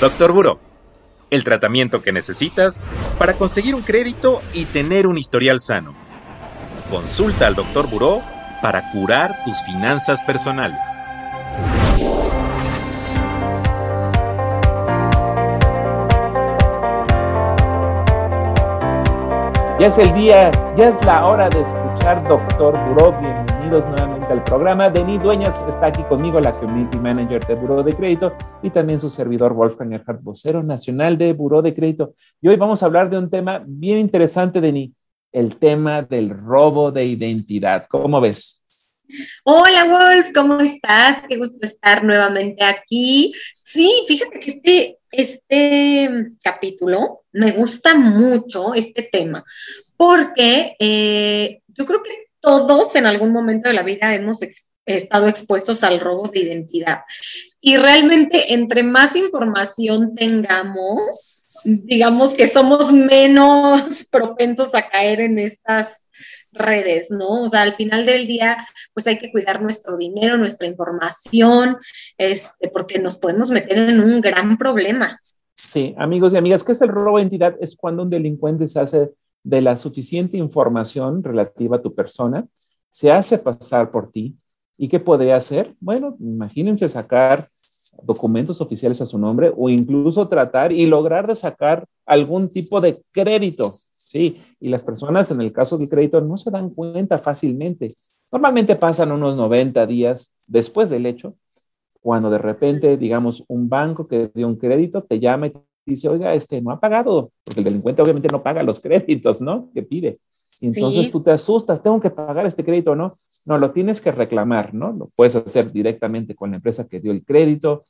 Doctor Buró, el tratamiento que necesitas para conseguir un crédito y tener un historial sano. Consulta al Doctor Buró para curar tus finanzas personales. Ya es el día, ya es la hora de escuchar Doctor Buró. Nuevamente al programa. Denis Dueñas está aquí conmigo, la Community Manager de Buró de Crédito, y también su servidor Wolfgang Erhard, vocero nacional de Buró de Crédito. Y hoy vamos a hablar de un tema bien interesante, Denis, el tema del robo de identidad. ¿Cómo ves? Hola Wolf, ¿cómo estás? Qué gusto estar nuevamente aquí. Sí, fíjate que este, este capítulo me gusta mucho, este tema, porque eh, yo creo que todos en algún momento de la vida hemos estado expuestos al robo de identidad. Y realmente entre más información tengamos, digamos que somos menos propensos a caer en estas redes, ¿no? O sea, al final del día, pues hay que cuidar nuestro dinero, nuestra información, este, porque nos podemos meter en un gran problema. Sí, amigos y amigas, ¿qué es el robo de identidad? Es cuando un delincuente se hace de la suficiente información relativa a tu persona, se hace pasar por ti. ¿Y qué podría hacer? Bueno, imagínense sacar documentos oficiales a su nombre o incluso tratar y lograr de sacar algún tipo de crédito. Sí, y las personas en el caso del crédito no se dan cuenta fácilmente. Normalmente pasan unos 90 días después del hecho, cuando de repente, digamos, un banco que dio un crédito te llama y dice, oiga, este no ha pagado, porque el delincuente obviamente no paga los créditos, ¿no? Que pide. Y entonces tú te asustas, tengo que pagar este crédito, ¿no? No, lo tienes que reclamar, ¿no? Lo puedes hacer directamente con la empresa que dio el crédito,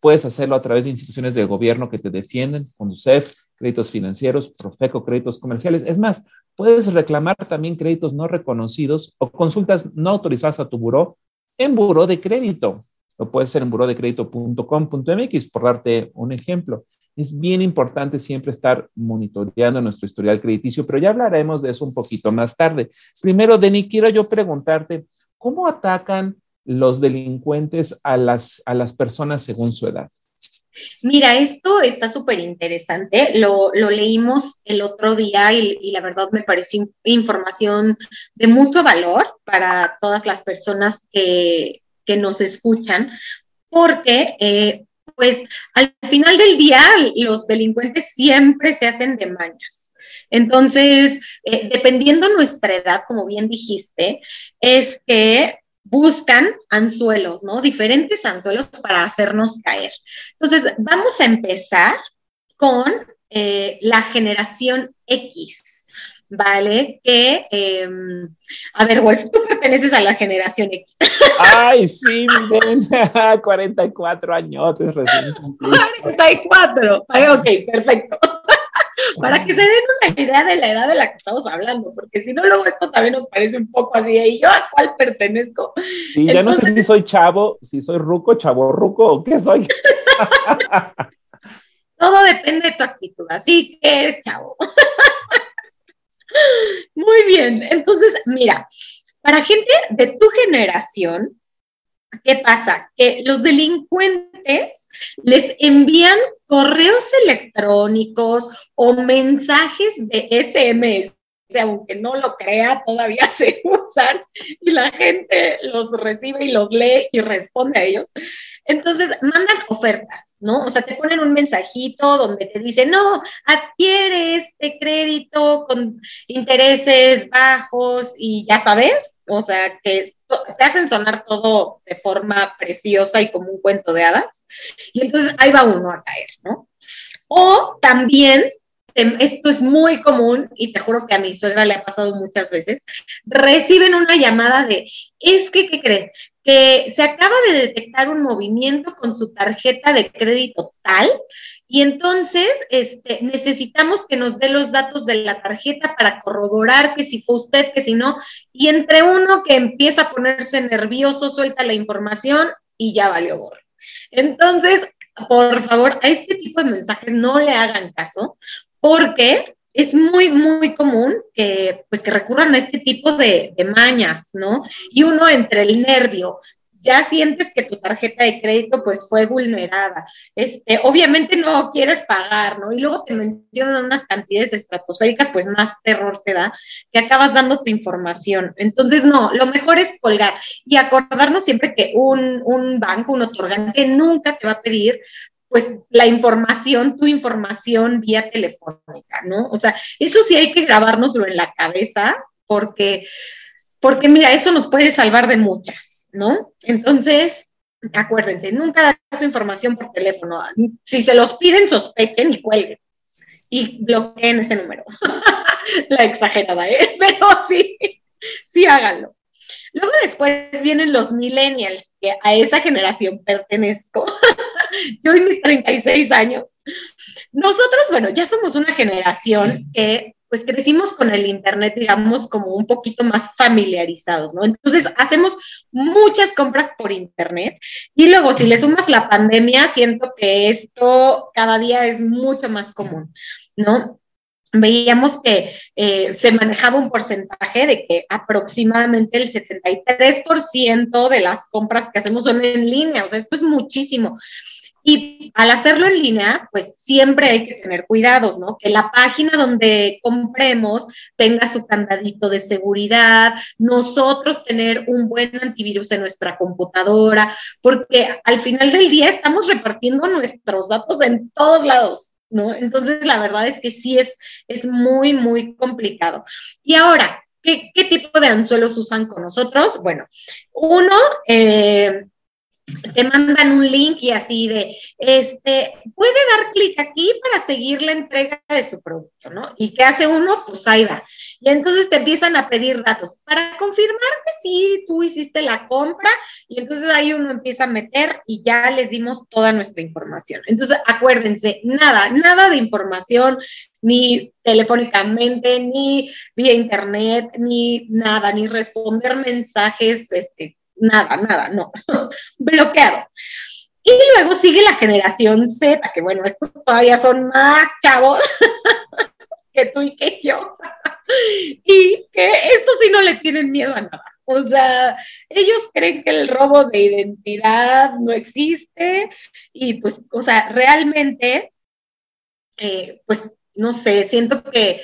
puedes hacerlo a través de instituciones de gobierno que te defienden, CEF, créditos financieros, Profeco, créditos comerciales. Es más, puedes reclamar también créditos no reconocidos o consultas no autorizadas a tu buró en buró de crédito. Lo puedes hacer en burodecredito.com.mx, por darte un ejemplo es bien importante siempre estar monitoreando nuestro historial crediticio, pero ya hablaremos de eso un poquito más tarde. Primero, Denis, quiero yo preguntarte, ¿cómo atacan los delincuentes a las, a las personas según su edad? Mira, esto está súper interesante. Lo, leímos el otro día y, la verdad me pareció información de mucho valor para todas las personas que, nos escuchan, porque eh, pues al final del día los delincuentes siempre se hacen de mañas. Entonces, eh, dependiendo nuestra edad, como bien dijiste, es que buscan anzuelos, ¿no? Diferentes anzuelos para hacernos caer. Entonces, vamos a empezar con eh, la generación X. ¿vale? Que, em, a ver, Wolf, tú perteneces a la generación X. Ay, sí, miren, 44 años recién 44, ok, perfecto. Para que se den una idea de la edad de la que estamos hablando, porque si no, luego esto también nos parece un poco así, ¿y yo a cuál pertenezco? Y ya no sé si soy chavo, si soy ruco, chavo ruco o qué soy. Todo depende de tu actitud, así que eres chavo. Muy bien, entonces, mira, para gente de tu generación, ¿qué pasa? Que los delincuentes les envían correos electrónicos o mensajes de SMS aunque no lo crea, todavía se usan y la gente los recibe y los lee y responde a ellos. Entonces, mandan ofertas, ¿no? O sea, te ponen un mensajito donde te dice, no, adquiere este crédito con intereses bajos y ya sabes, o sea, que te hacen sonar todo de forma preciosa y como un cuento de hadas. Y entonces ahí va uno a caer, ¿no? O también esto es muy común y te juro que a mi suegra le ha pasado muchas veces, reciben una llamada de, es que, ¿qué crees? Que se acaba de detectar un movimiento con su tarjeta de crédito tal y entonces este, necesitamos que nos dé los datos de la tarjeta para corroborar que si fue usted, que si no, y entre uno que empieza a ponerse nervioso, suelta la información y ya valió gorro. Entonces, por favor, a este tipo de mensajes no le hagan caso, porque es muy, muy común que, pues, que recurran a este tipo de, mañas, ¿no? Y uno entre el nervio ya sientes que tu tarjeta de crédito pues fue vulnerada. Este, obviamente no quieres pagar, ¿no? Y luego te mencionan unas cantidades estratosféricas, pues más terror te da, que acabas dando tu información. Entonces, no, lo mejor es colgar y acordarnos siempre que un, un banco, un otorgante nunca te va a pedir pues la información, tu información vía telefónica, ¿no? O sea, eso sí hay que grabárnoslo en la cabeza porque, porque mira, eso nos puede salvar de muchas, ¿no? Entonces, acuérdense, nunca dar su información por teléfono. Si se los piden, sospechen y cuelguen. Y bloqueen ese número. la exagerada, ¿eh? Pero sí, sí háganlo. Luego después vienen los millennials, que a esa generación pertenezco. Yo y mis 36 años. Nosotros, bueno, ya somos una generación que pues crecimos con el Internet, digamos, como un poquito más familiarizados, ¿no? Entonces, hacemos muchas compras por Internet y luego, si le sumas la pandemia, siento que esto cada día es mucho más común, ¿no? Veíamos que eh, se manejaba un porcentaje de que aproximadamente el 73% de las compras que hacemos son en línea, o sea, esto es muchísimo. Y al hacerlo en línea, pues siempre hay que tener cuidados, ¿no? Que la página donde compremos tenga su candadito de seguridad, nosotros tener un buen antivirus en nuestra computadora, porque al final del día estamos repartiendo nuestros datos en todos lados. ¿No? Entonces, la verdad es que sí es, es muy, muy complicado. Y ahora, ¿qué, tipo de anzuelos usan con nosotros? Bueno, uno, eh, te mandan un link y así de, este, puede dar clic aquí para seguir la entrega de su producto, ¿no? ¿Y qué hace uno? Pues ahí va. Y entonces te empiezan a pedir datos para confirmar que sí, tú hiciste la compra y entonces ahí uno empieza a meter y ya les dimos toda nuestra información. Entonces, acuérdense, nada, nada de información, ni telefónicamente, ni vía internet, ni nada, ni responder mensajes este, nada, nada, no, bloqueado. Y luego sigue la generación Z, que bueno, estos todavía son más chavos que tú y que yo. y que estos sí no le tienen miedo a nada. O sea, ellos creen que el robo de identidad no existe y pues, o sea, realmente, eh, pues, no sé, siento que,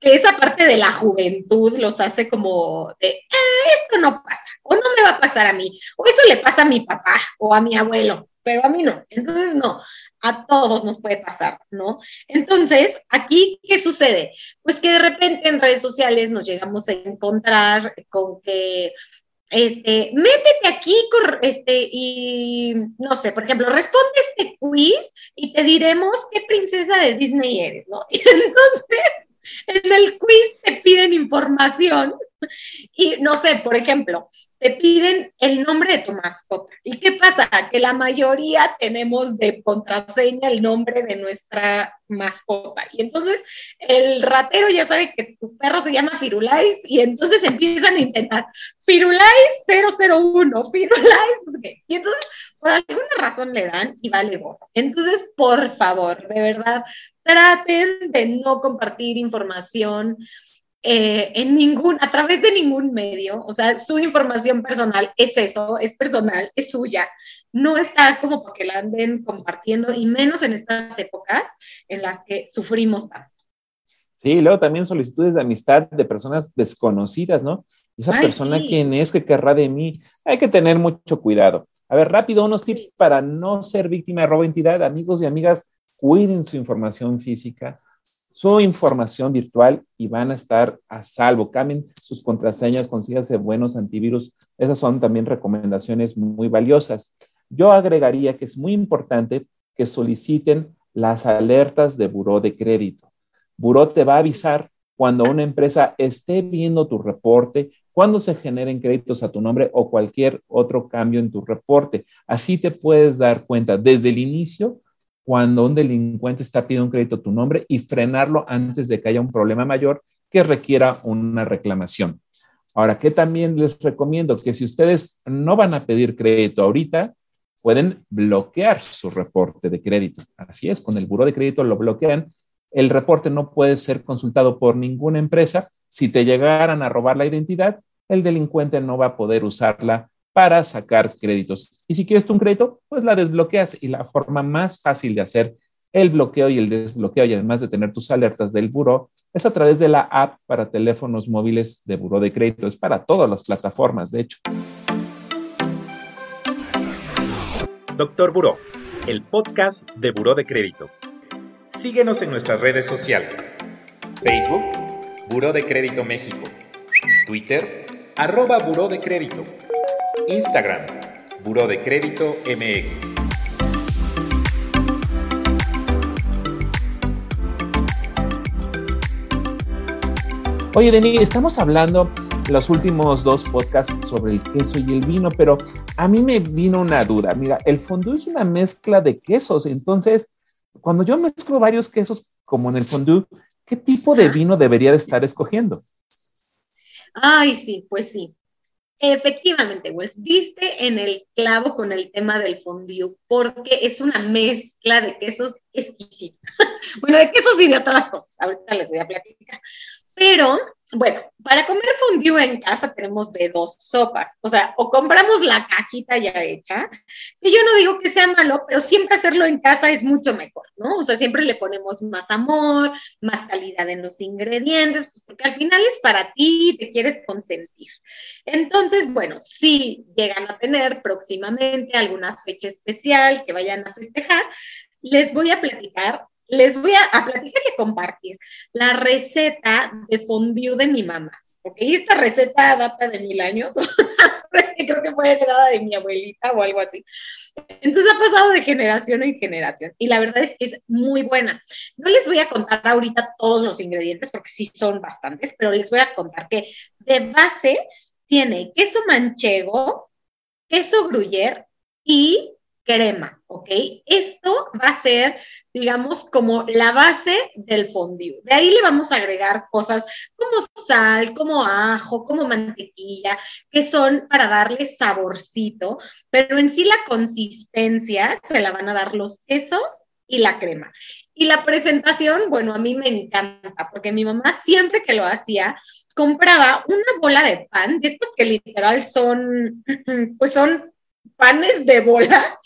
esa parte de la juventud los hace como de, ah, esto no pasa o no me va a pasar a mí, o eso le pasa a mi papá o a mi abuelo, pero a mí no. Entonces, no, a todos nos puede pasar, ¿no? Entonces, aquí, ¿qué sucede? Pues que de repente en redes sociales nos llegamos a encontrar con que este, métete aquí este, y, no sé, por ejemplo, responde este quiz y te diremos qué princesa de Disney eres, ¿no? Y entonces, en el quiz te piden información y, no sé, por ejemplo, te piden el nombre de tu mascota. ¿Y qué pasa? Que la mayoría tenemos de contraseña el nombre de nuestra mascota. Y entonces el ratero ya sabe que tu perro se llama Firulais y entonces empiezan a intentar Firulais 001, Firulais, sé Y entonces por alguna razón le dan y vale gorro. Entonces, por favor, de verdad, traten de no compartir información eh, en ningún, a través de ningún medio, o sea, su información personal es eso, es personal, es suya, no está como porque la anden compartiendo, y menos en estas épocas en las que sufrimos tanto. Sí, luego también solicitudes de amistad de personas desconocidas, ¿no? Esa persona, ¿quién es que querrá de mí? Hay que tener mucho cuidado. A ver, rápido, unos tips para no ser víctima de robo de identidad. Amigos y amigas, cuiden su información física, su información virtual y van a estar a salvo. Cambien sus contraseñas, consíganse buenos antivirus. Esas son también recomendaciones muy valiosas. Yo agregaría que es muy importante que soliciten las alertas de buró de crédito. Buró te va a avisar cuando una empresa esté viendo tu reporte, cuando se generen créditos a tu nombre o cualquier otro cambio en tu reporte. Así te puedes dar cuenta desde el inicio cuando un delincuente está pidiendo un crédito a tu nombre y frenarlo antes de que haya un problema mayor que requiera una reclamación. Ahora, que también les recomiendo que si ustedes no van a pedir crédito ahorita, pueden bloquear su reporte de crédito. Así es, con el buro de crédito lo bloquean. El reporte no puede ser consultado por ninguna empresa. Si te llegaran a robar la identidad, el delincuente no va a poder usarla para sacar créditos. Y si quieres un crédito, pues la desbloqueas y la forma más fácil de hacer el bloqueo y el desbloqueo y además de tener tus alertas del buro es a través de la app para teléfonos móviles de buro de crédito. Es para todas las plataformas, de hecho. Doctor Buró, el podcast de Buró de Crédito. Síguenos en nuestras redes sociales. Facebook, Buró de Crédito México. Twitter, arroba Buró de Crédito. Instagram, Buró de Crédito MX. Oye, Denis, estamos hablando los últimos dos podcasts sobre el queso y el vino, pero a mí me vino una duda. Mira, el fondue es una mezcla de quesos, entonces, cuando yo mezclo varios quesos, como en el fondue, ¿qué tipo de vino debería de estar escogiendo? Ay, sí, pues sí. Efectivamente, Wolf, diste en el clavo con el tema del fondue, porque es una mezcla de quesos exquisita. bueno, de quesos y de otras cosas. Ahorita les voy a platicar. Pero, bueno, para comer fondue en casa tenemos de dos sopas. O sea, o compramos la cajita ya hecha, que yo no digo que sea malo, pero siempre hacerlo en casa es mucho mejor, ¿no? O sea, siempre le ponemos más amor, más calidad en los ingredientes, pues, porque al final es para ti, te quieres consentir. Entonces, bueno, si llegan a tener próximamente alguna fecha especial que vayan a festejar, les voy a platicar les voy a, platicar y compartir la receta de fondue de mi mamá. ¿ok? Esta receta data de mil años, creo que fue heredada de mi abuelita o algo así. Entonces ha pasado de generación en generación y la verdad es que es muy buena. No les voy a contar ahorita todos los ingredientes porque sí son bastantes, pero les voy a contar que de base tiene queso manchego, queso gruyere y crema, ¿ok? Esto va a ser, digamos, como la base del fondue. De ahí le vamos a agregar cosas como sal, como ajo, como mantequilla, que son para darle saborcito, pero en sí la consistencia se la van a dar los quesos y la crema. Y la presentación, bueno, a mí me encanta, porque mi mamá siempre que lo hacía, compraba una bola de pan, de estos que literal son, pues son panes de bola,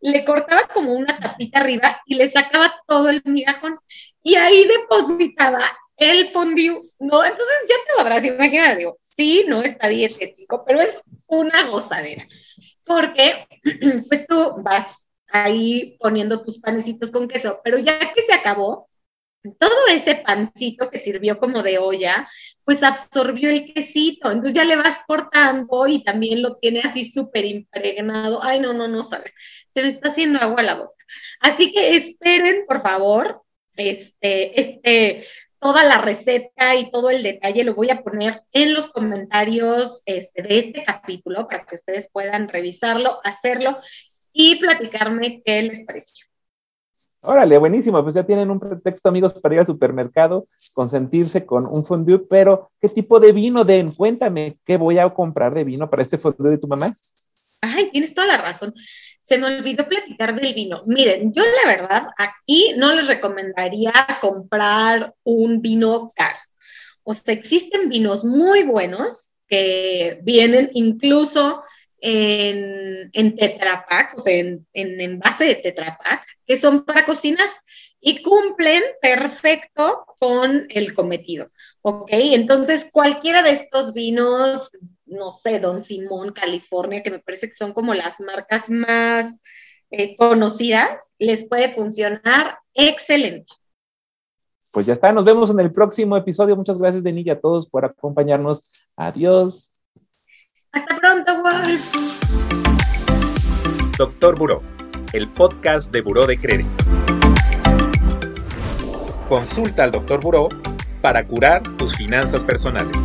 le cortaba como una tapita arriba y le sacaba todo el migajón y ahí depositaba el fondue, ¿no? Entonces ya te podrás imaginar, digo, sí, no está dietético, pero es una gozadera, porque pues tú vas ahí poniendo tus panecitos con queso, pero ya que se acabó, todo ese pancito que sirvió como de olla, pues absorbió el quesito, entonces ya le vas cortando y también lo tiene así súper impregnado. Ay, no, no, no, se me está haciendo agua la boca. Así que esperen, por favor, este, este, toda la receta y todo el detalle lo voy a poner en los comentarios este, de este capítulo para que ustedes puedan revisarlo, hacerlo y platicarme qué les pareció. Órale, buenísimo. Pues ya tienen un pretexto, amigos, para ir al supermercado, consentirse con un fondue, pero ¿qué tipo de vino den? Cuéntame, ¿qué voy a comprar de vino para este fondue de tu mamá? Ay, tienes toda la razón. Se me olvidó platicar del vino. Miren, yo la verdad aquí no les recomendaría comprar un vino caro. O sea, existen vinos muy buenos que vienen incluso en, en o sea, en, en envase de Tetrapac, que son para cocinar y cumplen perfecto con el cometido. ¿Ok? Entonces, cualquiera de estos vinos, no sé, Don Simón, California, que me parece que son como las marcas más eh, conocidas, les puede funcionar excelente. Pues ya está, nos vemos en el próximo episodio. Muchas gracias, Denilla, a todos por acompañarnos. Adiós. Hasta pronto, Wolf. Doctor Buró, el podcast de Buró de Crédito. Consulta al Doctor Buró para curar tus finanzas personales.